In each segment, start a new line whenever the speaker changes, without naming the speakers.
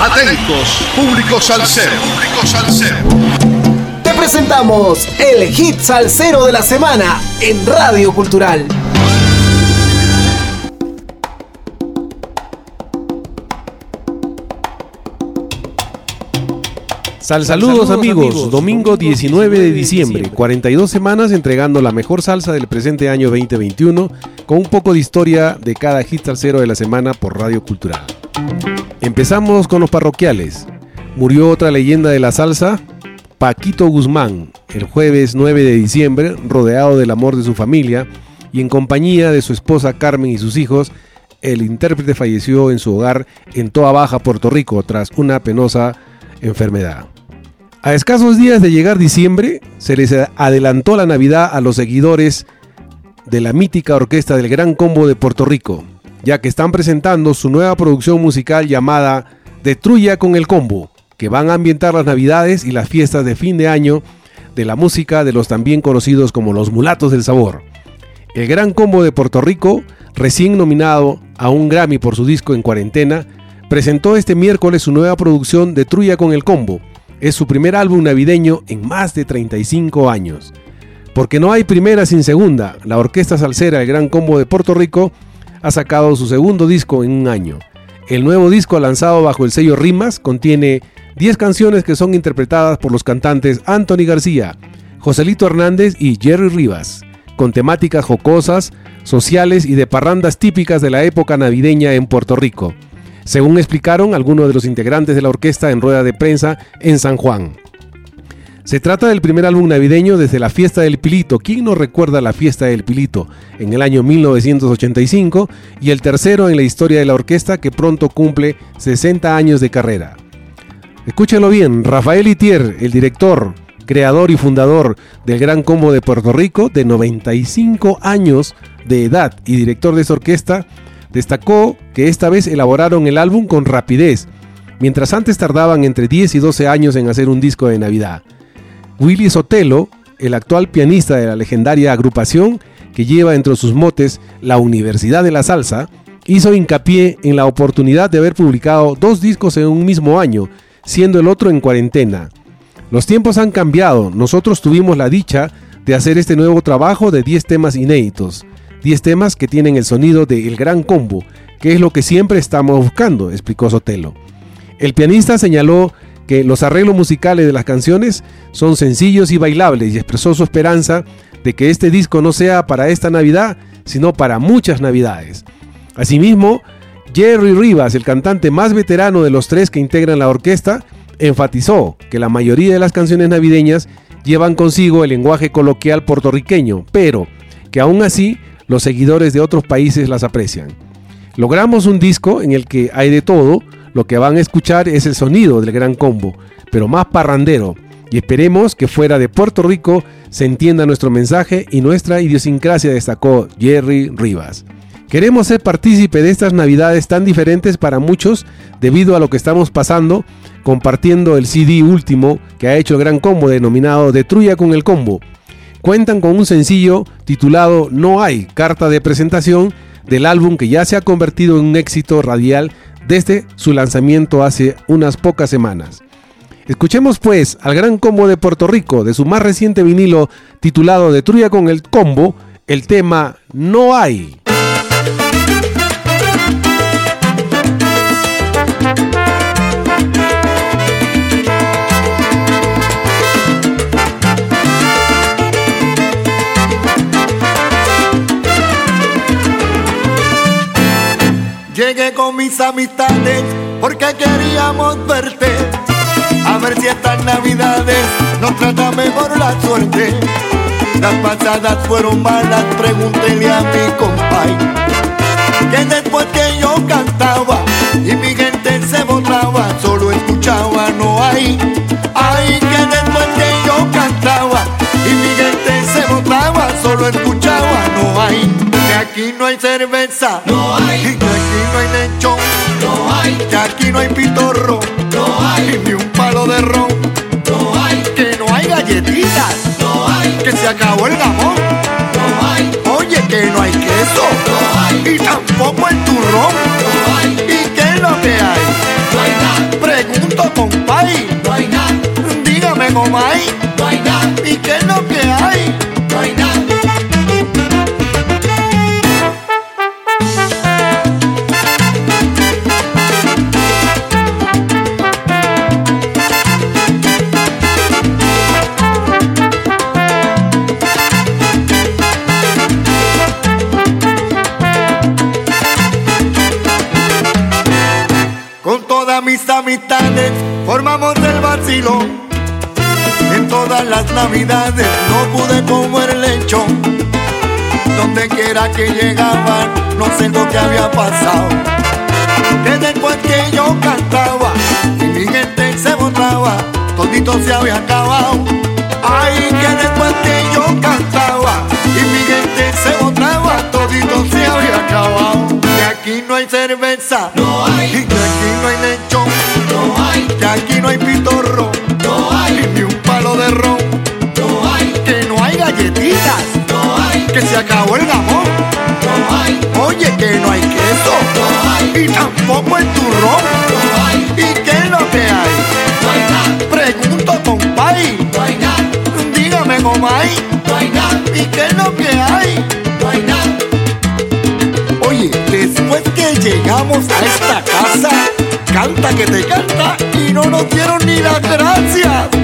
Atentos, público salsero. Público salsero.
Te presentamos el hit salsero de la semana en Radio Cultural.
Sal saludos amigos, domingo 19 de diciembre, 42 semanas entregando la mejor salsa del presente año 2021 con un poco de historia de cada hit salsero de la semana por Radio Cultural. Empezamos con los parroquiales. Murió otra leyenda de la salsa, Paquito Guzmán, el jueves 9 de diciembre, rodeado del amor de su familia y en compañía de su esposa Carmen y sus hijos, el intérprete falleció en su hogar en Toa Baja, Puerto Rico, tras una penosa enfermedad. A escasos días de llegar diciembre, se les adelantó la Navidad a los seguidores de la mítica orquesta del Gran Combo de Puerto Rico, ya que están presentando su nueva producción musical llamada Detruya con el Combo, que van a ambientar las Navidades y las fiestas de fin de año de la música de los también conocidos como los Mulatos del Sabor. El Gran Combo de Puerto Rico, recién nominado a un Grammy por su disco En Cuarentena, presentó este miércoles su nueva producción Detruya con el Combo, es su primer álbum navideño en más de 35 años. Porque no hay primera sin segunda, la Orquesta Salsera El Gran Combo de Puerto Rico ha sacado su segundo disco en un año. El nuevo disco lanzado bajo el sello Rimas contiene 10 canciones que son interpretadas por los cantantes Anthony García, Joselito Hernández y Jerry Rivas, con temáticas jocosas, sociales y de parrandas típicas de la época navideña en Puerto Rico según explicaron algunos de los integrantes de la orquesta en rueda de prensa en San Juan. Se trata del primer álbum navideño desde la fiesta del Pilito. ¿Quién no recuerda la fiesta del Pilito? En el año 1985 y el tercero en la historia de la orquesta que pronto cumple 60 años de carrera. Escúchenlo bien, Rafael Itier, el director, creador y fundador del Gran Combo de Puerto Rico, de 95 años de edad y director de esa orquesta, Destacó que esta vez elaboraron el álbum con rapidez, mientras antes tardaban entre 10 y 12 años en hacer un disco de Navidad. Willy Sotelo, el actual pianista de la legendaria agrupación que lleva entre sus motes la Universidad de la Salsa, hizo hincapié en la oportunidad de haber publicado dos discos en un mismo año, siendo el otro en cuarentena. Los tiempos han cambiado, nosotros tuvimos la dicha de hacer este nuevo trabajo de 10 temas inéditos. 10 temas que tienen el sonido de El Gran Combo, que es lo que siempre estamos buscando, explicó Sotelo. El pianista señaló que los arreglos musicales de las canciones son sencillos y bailables y expresó su esperanza de que este disco no sea para esta Navidad, sino para muchas Navidades. Asimismo, Jerry Rivas, el cantante más veterano de los tres que integran la orquesta, enfatizó que la mayoría de las canciones navideñas llevan consigo el lenguaje coloquial puertorriqueño, pero que aún así los seguidores de otros países las aprecian. Logramos un disco en el que hay de todo, lo que van a escuchar es el sonido del gran combo, pero más parrandero, y esperemos que fuera de Puerto Rico se entienda nuestro mensaje y nuestra idiosincrasia, destacó Jerry Rivas. Queremos ser partícipe de estas navidades tan diferentes para muchos debido a lo que estamos pasando, compartiendo el CD último que ha hecho el gran combo denominado Detruya con el combo, cuentan con un sencillo titulado No hay carta de presentación del álbum que ya se ha convertido en un éxito radial desde su lanzamiento hace unas pocas semanas. Escuchemos pues al gran combo de Puerto Rico de su más reciente vinilo titulado Detruya con el combo, el tema No hay.
Llegué con mis amistades porque queríamos verte. A ver si estas navidades nos trata mejor la suerte. Las pasadas fueron malas, pregúntele a mi compay. Que después que yo cantaba y mi gente se votaba, solo escuchaba, no hay. Ay, que después que yo cantaba y mi gente se votaba, solo escuchaba, no hay. Aquí no hay cerveza,
no hay
no hay lechón,
no hay.
Que aquí no hay pitorro,
no hay.
Ni un palo de ron,
no hay.
Que no hay galletitas,
no hay.
Que se acabó el jamón,
no hay.
Oye, que no hay queso,
no hay.
Y tampoco el turrón,
no hay.
¿Y qué es lo que hay?
No hay nada.
Pregunto, compay,
no hay nada,
dígame, comay,
no hay nada,
¿y qué es lo que hay? Navidades no pude comer lechón. Donde quiera que llegaban, no sé lo que había pasado. Que después que yo cantaba y mi gente se botaba, todito se había acabado. Ay, que después que yo cantaba y mi gente se botaba, todito se había acabado. Que aquí no hay cerveza,
No hay.
y que aquí no hay lechón,
No hay,
que aquí no hay pitorro, que se acabó el jamón,
no hay,
oye que no hay queso,
no hay,
y tampoco el turrón,
no hay,
¿y qué es lo que hay?
no hay
Pregunto, compay,
no hay nada,
dígame, comay,
no hay nada,
¿y qué es lo que hay?
no hay nada.
Oye, después que llegamos a esta casa, canta que te canta y no nos dieron ni las gracias.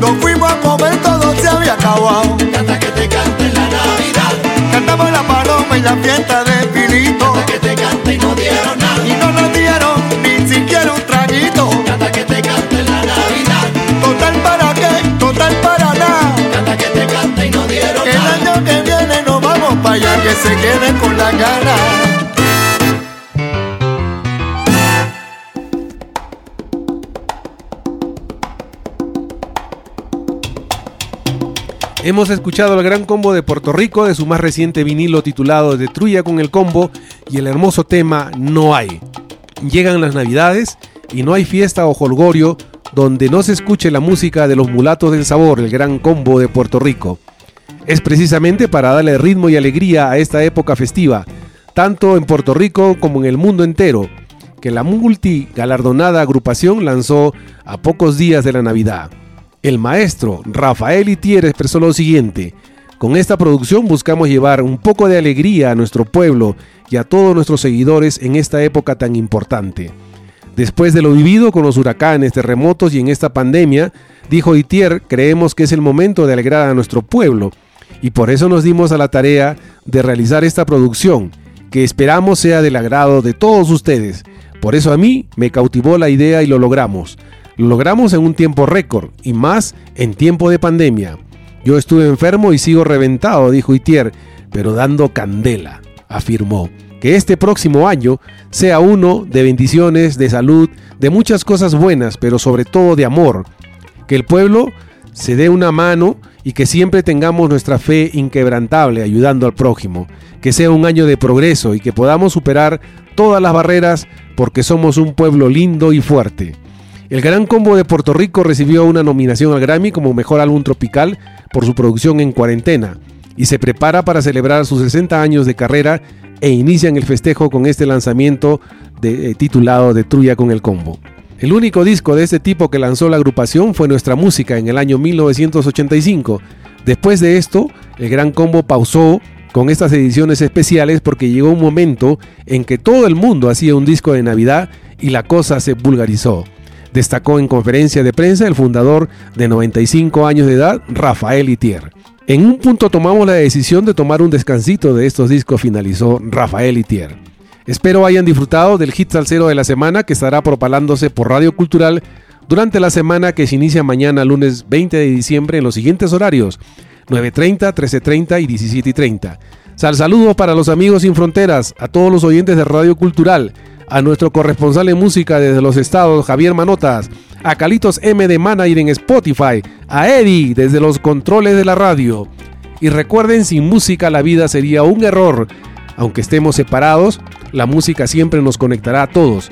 Cuando fuimos a comer todo se había acabado.
canta que te cante la Navidad,
Cantamos la paloma y la fiesta de Pilito.
canta que te cante y no dieron nada,
Y no nos dieron ni siquiera un traguito.
canta que te cante la Navidad,
Total para qué, total para nada.
canta que te cante y no dieron
Que el
nada.
año que viene nos vamos para allá, que se queden con la gana.
Hemos escuchado el gran combo de Puerto Rico de su más reciente vinilo titulado Detruya con el combo y el hermoso tema No hay. Llegan las navidades y no hay fiesta o holgorio donde no se escuche la música de los mulatos del sabor, el gran combo de Puerto Rico. Es precisamente para darle ritmo y alegría a esta época festiva, tanto en Puerto Rico como en el mundo entero, que la multigalardonada agrupación lanzó a pocos días de la Navidad. El maestro Rafael Itier expresó lo siguiente, con esta producción buscamos llevar un poco de alegría a nuestro pueblo y a todos nuestros seguidores en esta época tan importante. Después de lo vivido con los huracanes, terremotos y en esta pandemia, dijo Itier, creemos que es el momento de alegrar a nuestro pueblo y por eso nos dimos a la tarea de realizar esta producción, que esperamos sea del agrado de todos ustedes. Por eso a mí me cautivó la idea y lo logramos. Lo logramos en un tiempo récord y más en tiempo de pandemia. Yo estuve enfermo y sigo reventado, dijo Itier, pero dando candela, afirmó. Que este próximo año sea uno de bendiciones, de salud, de muchas cosas buenas, pero sobre todo de amor. Que el pueblo se dé una mano y que siempre tengamos nuestra fe inquebrantable ayudando al prójimo. Que sea un año de progreso y que podamos superar todas las barreras porque somos un pueblo lindo y fuerte. El Gran Combo de Puerto Rico recibió una nominación al Grammy como Mejor Álbum Tropical por su producción en cuarentena y se prepara para celebrar sus 60 años de carrera e inician el festejo con este lanzamiento de, eh, titulado Detruya con el Combo. El único disco de este tipo que lanzó la agrupación fue Nuestra Música en el año 1985. Después de esto, el Gran Combo pausó con estas ediciones especiales porque llegó un momento en que todo el mundo hacía un disco de Navidad y la cosa se vulgarizó. Destacó en conferencia de prensa el fundador de 95 años de edad, Rafael Itier. En un punto tomamos la decisión de tomar un descansito de estos discos, finalizó Rafael Itier. Espero hayan disfrutado del hit salsero de la semana que estará propalándose por Radio Cultural durante la semana que se inicia mañana lunes 20 de diciembre en los siguientes horarios 9.30, 13.30 y 17.30. Sal saludo para los amigos sin fronteras, a todos los oyentes de Radio Cultural, a nuestro corresponsal en música desde los estados, Javier Manotas, a Calitos M de Manager en Spotify, a Eddie desde los controles de la radio. Y recuerden, sin música la vida sería un error. Aunque estemos separados, la música siempre nos conectará a todos.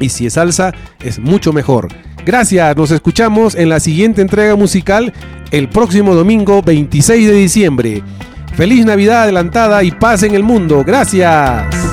Y si es salsa, es mucho mejor. Gracias, nos escuchamos en la siguiente entrega musical el próximo domingo 26 de diciembre. Feliz Navidad adelantada y paz en el mundo. Gracias.